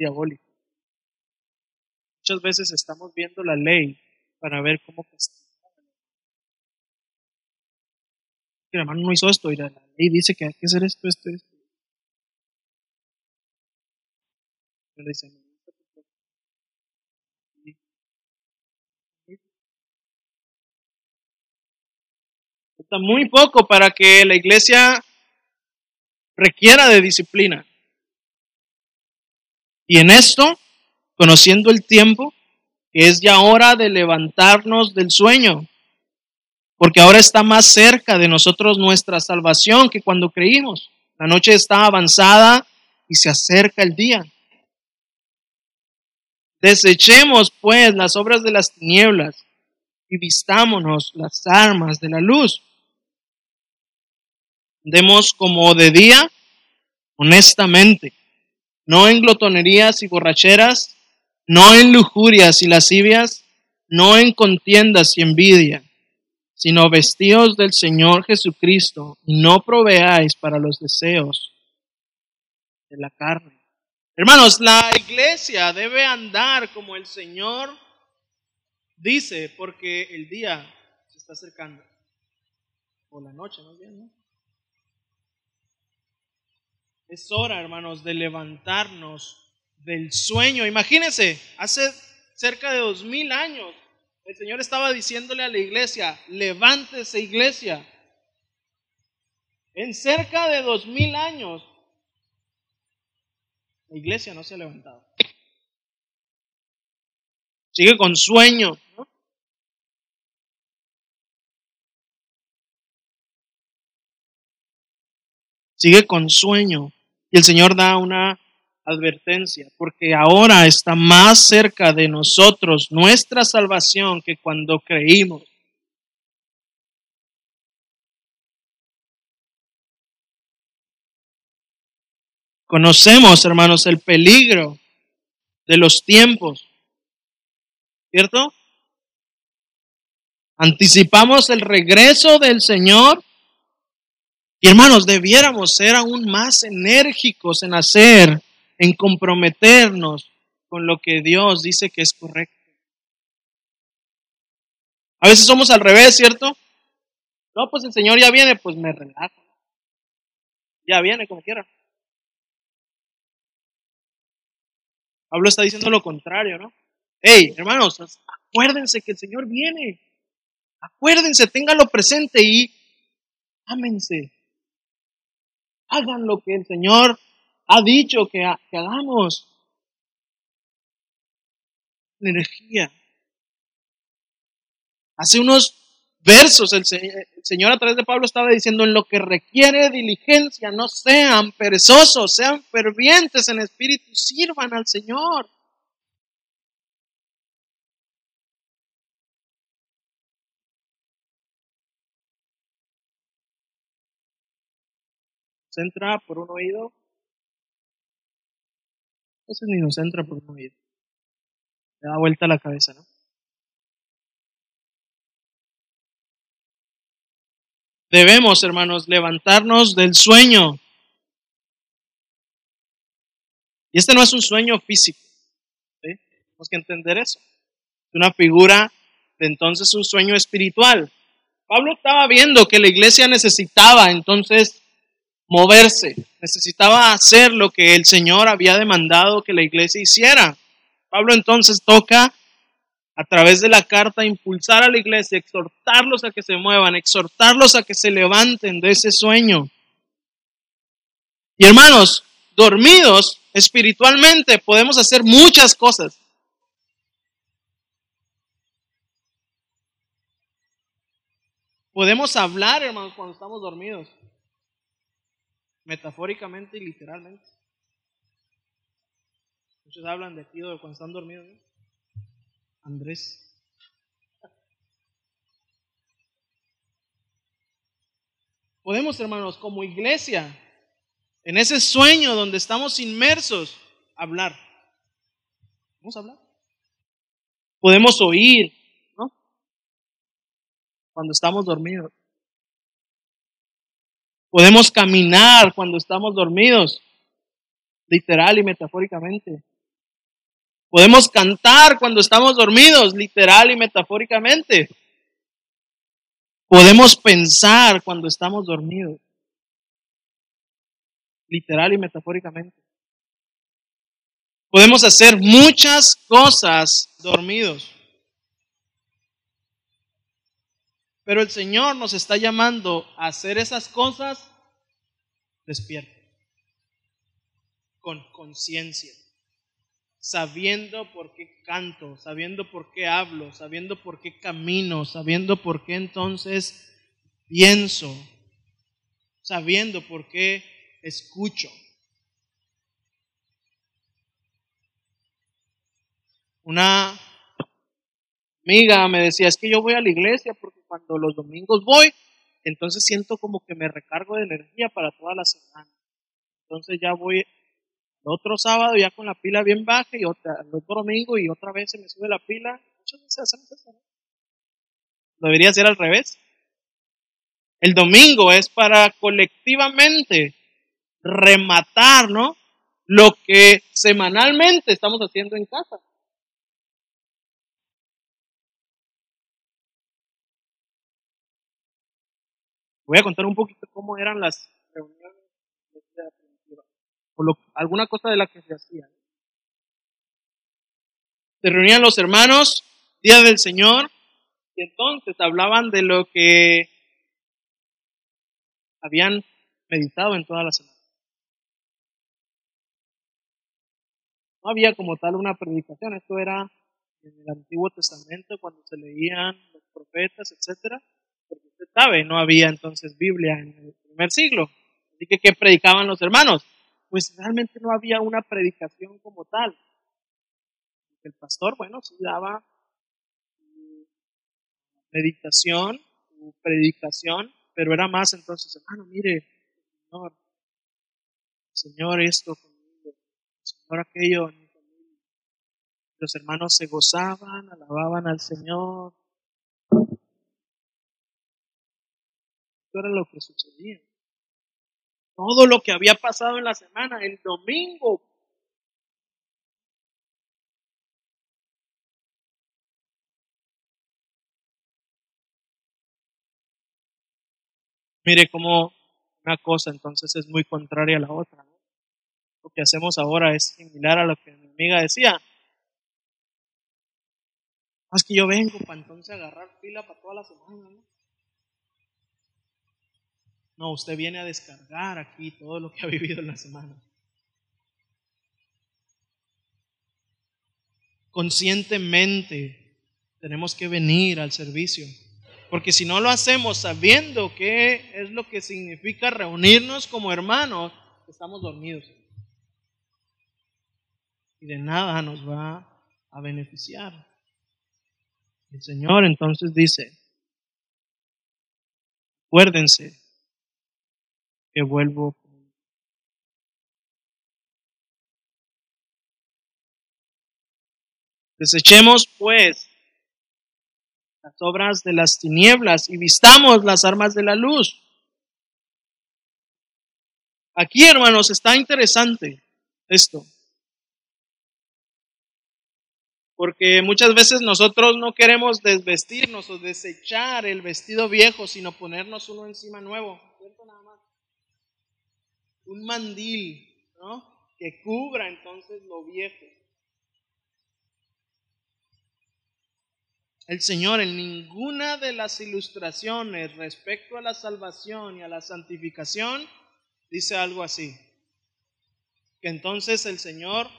Speaker 1: diabólico. Muchas veces estamos viendo la ley para ver cómo castigar. El hermano no hizo esto y la ley dice que hay que hacer esto, esto, esto. muy poco para que la iglesia requiera de disciplina. Y en esto, conociendo el tiempo, es ya hora de levantarnos del sueño, porque ahora está más cerca de nosotros nuestra salvación que cuando creímos. La noche está avanzada y se acerca el día. Desechemos pues las obras de las tinieblas y vistámonos las armas de la luz. Demos como de día, honestamente, no en glotonerías y borracheras, no en lujurias y lascivias, no en contiendas y envidia, sino vestíos del Señor Jesucristo y no proveáis para los deseos de la carne. Hermanos, la iglesia debe andar como el Señor dice, porque el día se está acercando. O la noche, más bien, ¿no? Es hora, hermanos, de levantarnos del sueño. Imagínense, hace cerca de dos mil años, el Señor estaba diciéndole a la iglesia, levántese iglesia. En cerca de dos mil años, la iglesia no se ha levantado. Sigue con sueño. Sigue con sueño. Y el Señor da una advertencia, porque ahora está más cerca de nosotros nuestra salvación que cuando creímos. Conocemos, hermanos, el peligro de los tiempos, ¿cierto? Anticipamos el regreso del Señor y hermanos, debiéramos ser aún más enérgicos en hacer en comprometernos con lo que Dios dice que es correcto. A veces somos al revés, ¿cierto? No, pues el Señor ya viene, pues me relajo. Ya viene como quiera. Pablo está diciendo lo contrario, ¿no? Hey, hermanos, acuérdense que el Señor viene. Acuérdense, ténganlo presente y ámense. Hagan lo que el Señor ha dicho que, hagamos. Energía. Hace unos versos el, el Señor a través de Pablo estaba diciendo, en lo que requiere diligencia, no sean perezosos, sean fervientes en espíritu, sirvan al Señor. Entra por un oído entonces ni nos entra por un oído. Le da vuelta la cabeza, ¿no? Debemos, hermanos, levantarnos del sueño. Y este no es un sueño físico. Tenemos que entender eso. Es una figura de entonces un sueño espiritual. Pablo estaba viendo que la iglesia necesitaba entonces moverse, necesitaba hacer lo que el Señor había demandado que la iglesia hiciera. Pablo entonces toca a través de la carta impulsar a la iglesia, exhortarlos a que se muevan, exhortarlos a que se levanten de ese sueño. Y hermanos, dormidos espiritualmente podemos hacer muchas cosas. Podemos hablar, hermanos, cuando estamos dormidos metafóricamente y literalmente. Muchos hablan de de cuando están dormidos. Andrés. Podemos, hermanos, como iglesia, en ese sueño donde estamos inmersos, hablar. Vamos a hablar. Podemos oír, ¿no? Cuando estamos dormidos. Podemos caminar cuando estamos dormidos, literal y metafóricamente. Podemos cantar cuando estamos dormidos, literal y metafóricamente. Podemos pensar cuando estamos dormidos, literal y metafóricamente. Podemos hacer muchas cosas dormidos. Pero el Señor nos está llamando a hacer esas cosas despierto, con conciencia, sabiendo por qué canto, sabiendo por qué hablo, sabiendo por qué camino, sabiendo por qué entonces pienso, sabiendo por qué escucho. Una amiga me decía, es que yo voy a la iglesia porque cuando los domingos voy, entonces siento como que me recargo de energía para toda la semana. Entonces ya voy el otro sábado ya con la pila bien baja y el otro domingo y otra vez se me sube la pila. Muchas veces hacemos eso, ¿no? Debería ser al revés. El domingo es para colectivamente rematar, ¿no? Lo que semanalmente estamos haciendo en casa. Voy a contar un poquito cómo eran las reuniones o alguna cosa de la que se hacía. Se reunían los hermanos, día del Señor, y entonces hablaban de lo que habían meditado en toda la semana. No había como tal una predicación, esto era en el Antiguo Testamento cuando se leían los profetas, etcétera, sabe, no había entonces Biblia en el primer siglo. Así que, ¿qué predicaban los hermanos? Pues realmente no había una predicación como tal. El pastor, bueno, sí daba meditación, predicación, pero era más entonces, hermano, mire, Señor, Señor esto conmigo, Señor aquello. Los hermanos se gozaban, alababan al Señor. Esto era lo que sucedía. Todo lo que había pasado en la semana, el domingo, Mire cómo una cosa entonces es muy contraria a la otra. Lo que hacemos ahora es similar a lo que mi amiga decía. Más que yo vengo para entonces agarrar fila para toda la semana. ¿no? No, usted viene a descargar aquí todo lo que ha vivido en la semana. Conscientemente tenemos que venir al servicio porque si no lo hacemos sabiendo qué es lo que significa reunirnos como hermanos, estamos dormidos. Y de nada nos va a beneficiar. El Señor entonces dice, acuérdense que vuelvo. Desechemos pues las obras de las tinieblas y vistamos las armas de la luz. Aquí, hermanos, está interesante esto. Porque muchas veces nosotros no queremos desvestirnos o desechar el vestido viejo, sino ponernos uno encima nuevo. Un mandil, ¿no? Que cubra entonces lo viejo. El Señor en ninguna de las ilustraciones respecto a la salvación y a la santificación dice algo así. Que entonces el Señor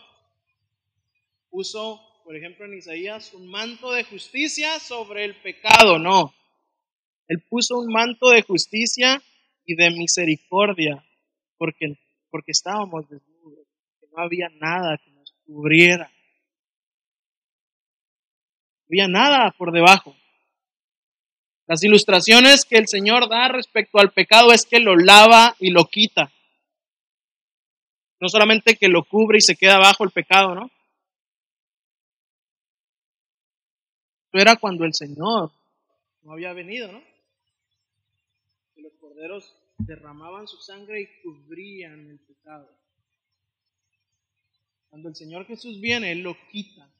Speaker 1: puso, por ejemplo en Isaías, un manto de justicia sobre el pecado. No. Él puso un manto de justicia y de misericordia porque, porque estábamos desnudos, que no había nada que nos cubriera había nada por debajo. Las ilustraciones que el Señor da respecto al pecado es que lo lava y lo quita. No solamente que lo cubre y se queda abajo el pecado, ¿no? Eso era cuando el Señor no había venido, ¿no? Que los corderos derramaban su sangre y cubrían el pecado. Cuando el Señor Jesús viene, Él lo quita,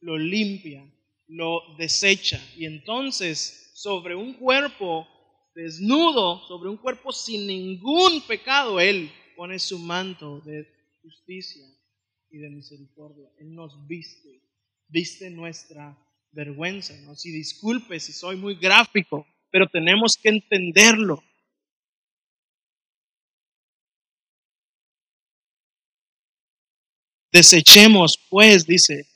Speaker 1: lo limpia, lo desecha. Y entonces, sobre un cuerpo desnudo, sobre un cuerpo sin ningún pecado, Él pone su manto de justicia y de misericordia. Él nos viste, viste nuestra vergüenza. ¿no? Si disculpe si soy muy gráfico, pero tenemos que entenderlo. Desechemos, pues, dice,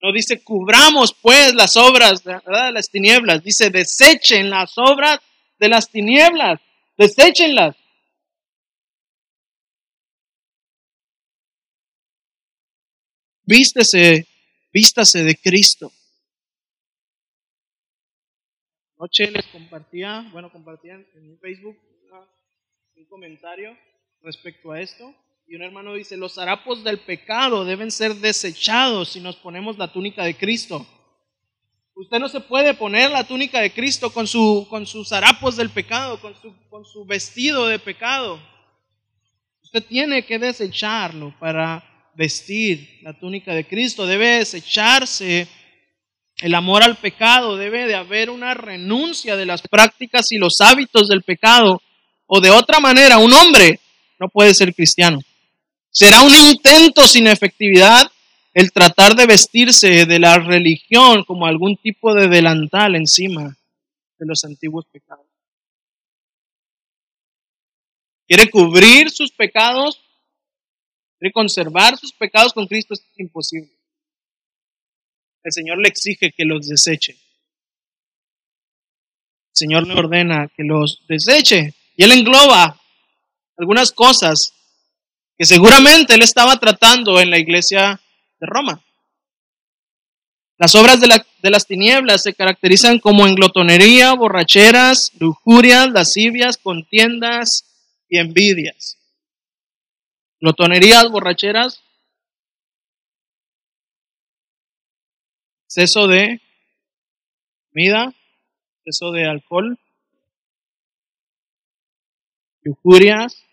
Speaker 1: no dice cubramos pues las obras de las tinieblas, dice desechen las obras de las tinieblas, deséchenlas. Vístese, vístase de Cristo. Anoche les compartía, bueno, compartían en Facebook un comentario respecto a esto. Y un hermano dice, los harapos del pecado deben ser desechados si nos ponemos la túnica de Cristo. Usted no se puede poner la túnica de Cristo con, su, con sus harapos del pecado, con su, con su vestido de pecado. Usted tiene que desecharlo para vestir la túnica de Cristo. Debe desecharse el amor al pecado. Debe de haber una renuncia de las prácticas y los hábitos del pecado. O de otra manera, un hombre no puede ser cristiano. Será un intento sin efectividad el tratar de vestirse de la religión como algún tipo de delantal encima de los antiguos pecados. Quiere cubrir sus pecados, quiere conservar sus pecados con Cristo, es imposible. El Señor le exige que los deseche. El Señor le ordena que los deseche. Y Él engloba algunas cosas que seguramente Él estaba tratando en la iglesia de Roma. Las obras de, las tinieblas se caracterizan como en glotonería, borracheras, lujurias, lascivias, contiendas y envidias. Glotonerías, borracheras, exceso de comida, exceso de alcohol, lujurias,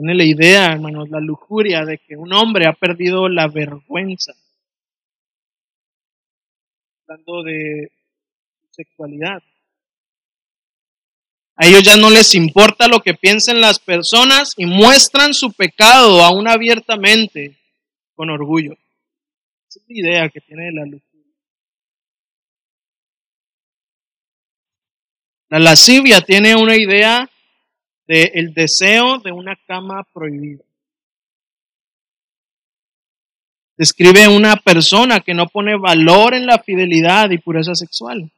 Speaker 1: tiene la idea, hermanos, la lujuria de que un hombre ha perdido la vergüenza. Hablando de sexualidad. A ellos ya no les importa lo que piensen las personas y muestran su pecado aún abiertamente con orgullo. Esa es la idea que tiene la lujuria. La lascivia tiene una idea el deseo de una cama prohibida. Describe una persona que no pone valor en la fidelidad y pureza sexual.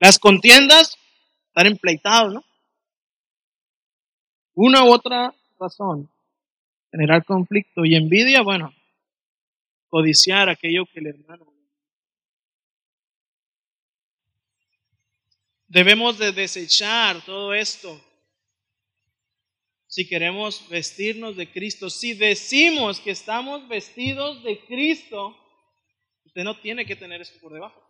Speaker 1: Las contiendas, están empleitados, ¿no? Una u otra razón, generar conflicto y envidia, bueno, codiciar aquello que el hermano Debemos de desechar todo esto si queremos vestirnos de Cristo. Si decimos que estamos vestidos de Cristo, usted no tiene que tener eso por debajo.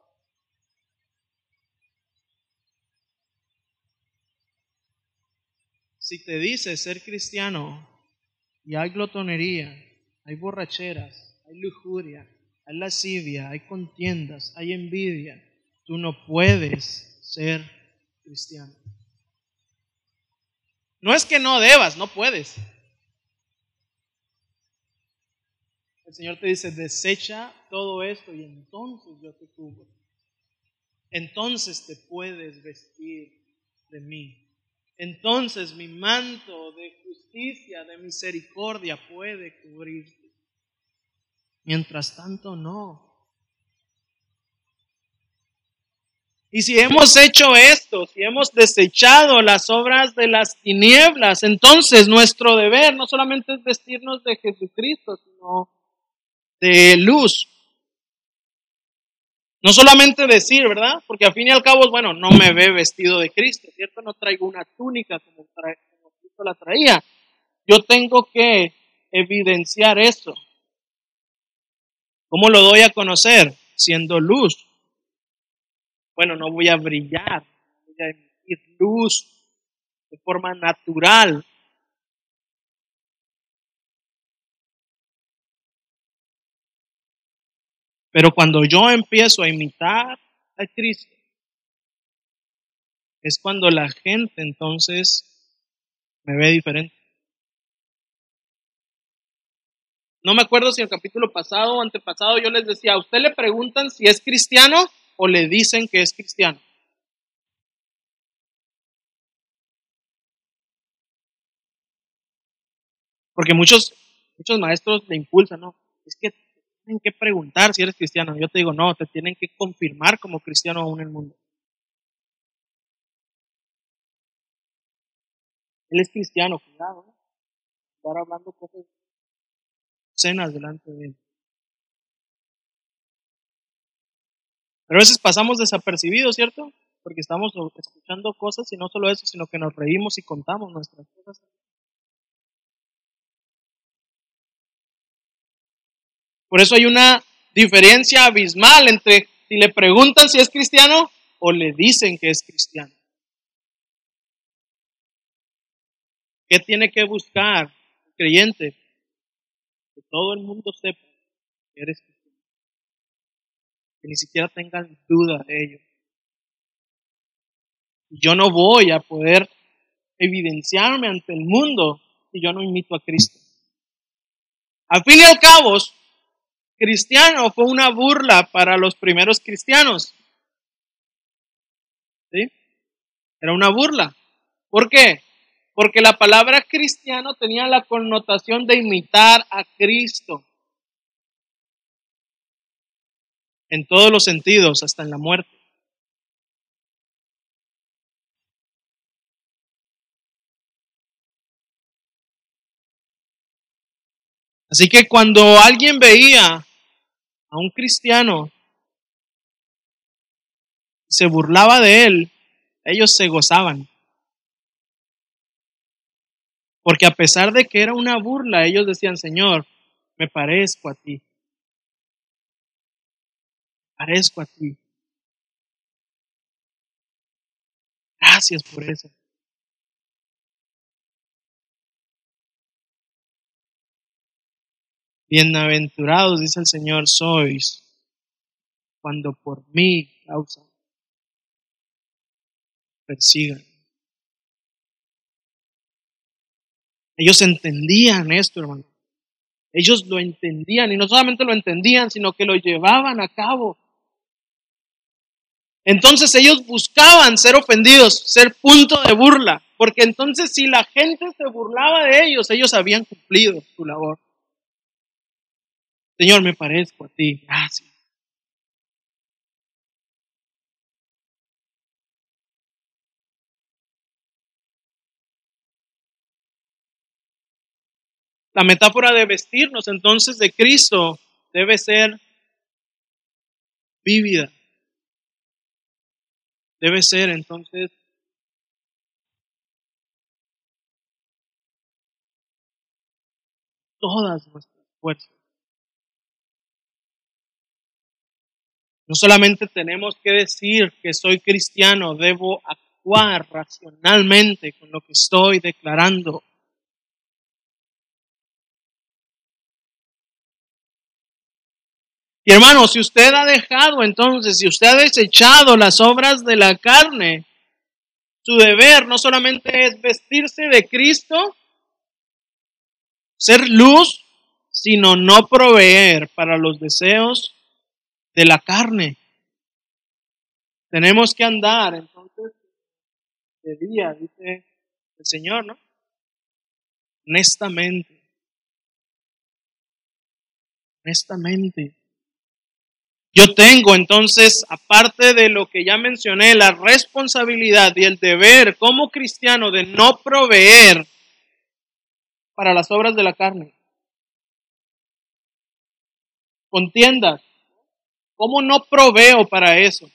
Speaker 1: Si te dice ser cristiano y hay glotonería, hay borracheras, hay lujuria, hay lascivia, hay contiendas, hay envidia, tú no puedes ser cristiano. No es que no debas, no puedes. El Señor te dice, desecha todo esto y entonces yo te cubro. Entonces te puedes vestir de mí. Entonces mi manto de justicia, de misericordia puede cubrirte. Mientras tanto, no. Y si hemos hecho esto, si hemos desechado las obras de las tinieblas, entonces nuestro deber no solamente es vestirnos de Jesucristo, sino de luz. No solamente decir, ¿verdad? Porque al fin y al cabo, bueno, no me ve vestido de Cristo, ¿cierto? No traigo una túnica como, como Cristo la traía. Yo tengo que evidenciar eso. ¿Cómo lo doy a conocer? Siendo luz bueno, no voy a brillar, voy a emitir luz de forma natural. Pero cuando yo empiezo a imitar a Cristo, es cuando la gente entonces me ve diferente. No me acuerdo si el capítulo pasado o antepasado yo les decía, a usted le preguntan si es cristiano o le dicen que es cristiano. Porque muchos, muchos maestros le impulsan, ¿no? Es que tienen que preguntar si eres cristiano. Yo te digo, no, te tienen que confirmar como cristiano aún en el mundo. Él es cristiano, cuidado, ¿no? Estar hablando cosas cenas delante de él. Pero a veces pasamos desapercibidos, ¿cierto? Porque estamos escuchando cosas y no solo eso, sino que nos reímos y contamos nuestras cosas. Por eso hay una diferencia abismal entre si le preguntan si es cristiano o le dicen que es cristiano. ¿Qué tiene que buscar el creyente? Que todo el mundo sepa que eres cristiano. Que ni siquiera tengan duda de ello. Yo no voy a poder evidenciarme ante el mundo si yo no imito a Cristo. Al fin y al cabo, cristiano fue una burla para los primeros cristianos. ¿Sí? Era una burla. ¿Por qué? Porque la palabra cristiano tenía la connotación de imitar a Cristo. En todos los sentidos, hasta en la muerte. Así que cuando alguien veía a un cristiano, se burlaba de él, ellos se gozaban. Porque a pesar de que era una burla, ellos decían, Señor, me parezco a ti. Parezco a ti. Gracias por eso. Bienaventurados, dice el Señor, sois cuando por mí causa persigan. Ellos entendían esto, hermano. Ellos lo entendían y no solamente lo entendían, sino que lo llevaban a cabo. Entonces ellos buscaban ser ofendidos, ser punto de burla, porque entonces si la gente se burlaba de ellos, ellos habían cumplido su labor. Señor, me parezco a ti. Gracias. La metáfora de vestirnos entonces de Cristo debe ser vívida. Debe ser entonces todas nuestras fuerzas. No solamente tenemos que decir que soy cristiano, debo actuar racionalmente con lo que estoy declarando. Y hermano, si usted ha dejado entonces, si usted ha desechado las obras de la carne, su deber no solamente es vestirse de Cristo, ser luz, sino no proveer para los deseos de la carne. Tenemos que andar entonces de día, dice el Señor, ¿no? Honestamente. Honestamente. Yo tengo entonces, aparte de lo que ya mencioné, la responsabilidad y el deber como cristiano de no proveer para las obras de la carne. Contiendas, ¿Cómo no proveo para eso?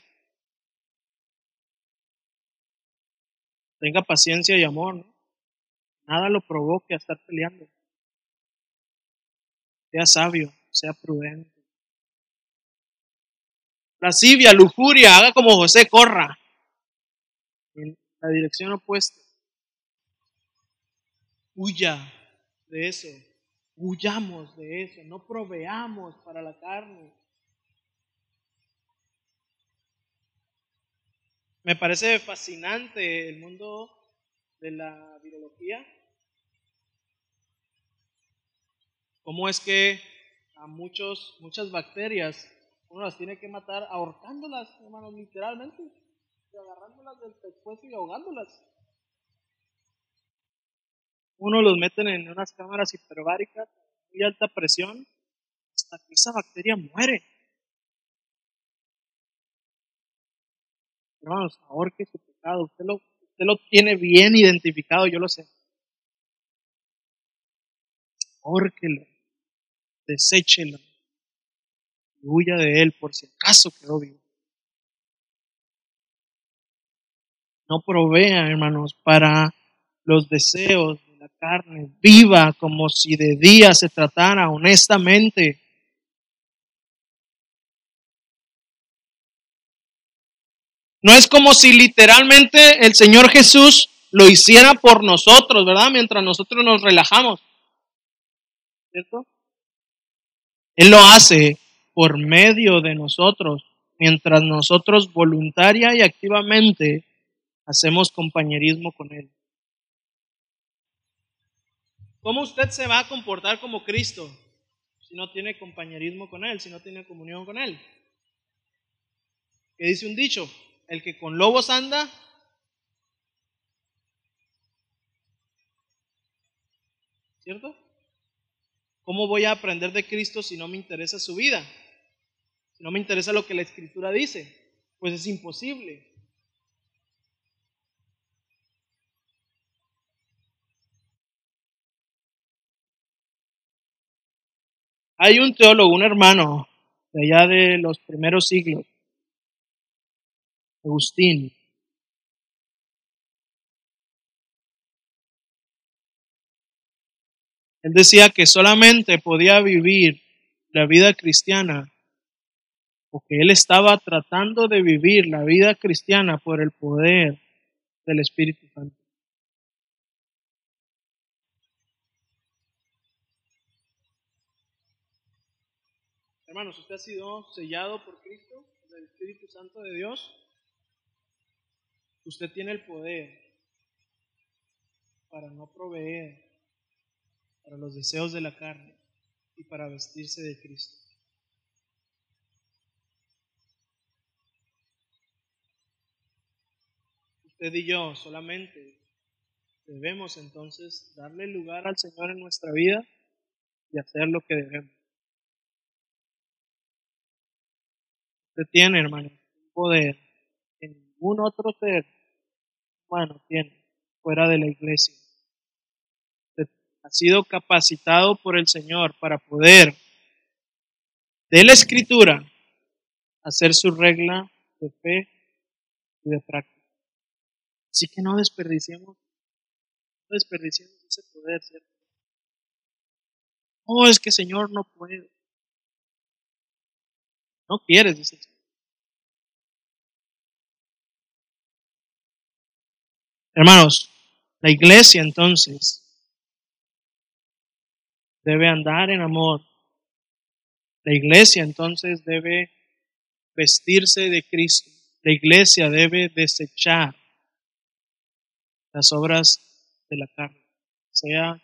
Speaker 1: Tenga paciencia y amor. ¿no? Nada lo provoque a estar peleando. Sea sabio, sea prudente. Lascivia, lujuria, haga como José, corra en la dirección opuesta. Huya de eso. Huyamos de eso. No proveamos para la carne. Me parece fascinante el mundo de la virología. Cómo es que a muchos, muchas bacterias uno las tiene que matar ahorcándolas, hermanos, literalmente, agarrándolas del pescuezo y ahogándolas. Uno los meten en unas cámaras hiperbáricas, muy alta presión, hasta que esa bacteria muere. Hermanos, ahorque su pecado. Usted lo, usted lo tiene bien identificado, yo lo sé. Ahórquelo. Deséchelo huya de él por si acaso quedó vivo. No provea, hermanos, para los deseos de la carne. Viva como si de día se tratara honestamente. No es como si literalmente el Señor Jesús lo hiciera por nosotros, ¿verdad? Mientras nosotros nos relajamos. ¿Cierto? Él lo hace por medio de nosotros, mientras nosotros voluntaria y activamente hacemos compañerismo con Él. ¿Cómo usted se va a comportar como Cristo si no tiene compañerismo con Él, si no tiene comunión con Él? ¿Qué dice un dicho? El que con lobos anda, ¿cierto? ¿Cómo voy a aprender de Cristo si no me interesa su vida? No me interesa lo que la Escritura dice, pues es imposible. Hay un teólogo, un hermano de allá de los primeros siglos, Agustín. Él decía que solamente podía vivir la vida cristiana o que él estaba tratando de vivir la vida cristiana por el poder del Espíritu Santo. Hermanos, ¿usted ha sido sellado por Cristo, por el Espíritu Santo de Dios? Usted tiene el poder para no proveer para los deseos de la carne y para vestirse de Cristo. Usted y yo solamente debemos entonces darle lugar al Señor en nuestra vida y hacer lo que debemos. Usted tiene, hermano, un poder ningún otro ser humano tiene fuera de la iglesia. ha sido capacitado por el Señor para poder de la escritura hacer su regla de fe y de práctica. Así que no desperdiciemos, no desperdiciemos ese poder, ¿cierto? No, es que Señor no puede. No quieres, dice el Señor. Hermanos, la iglesia entonces debe andar en amor. La iglesia entonces debe vestirse de Cristo. La iglesia debe desechar las obras de la carne, sea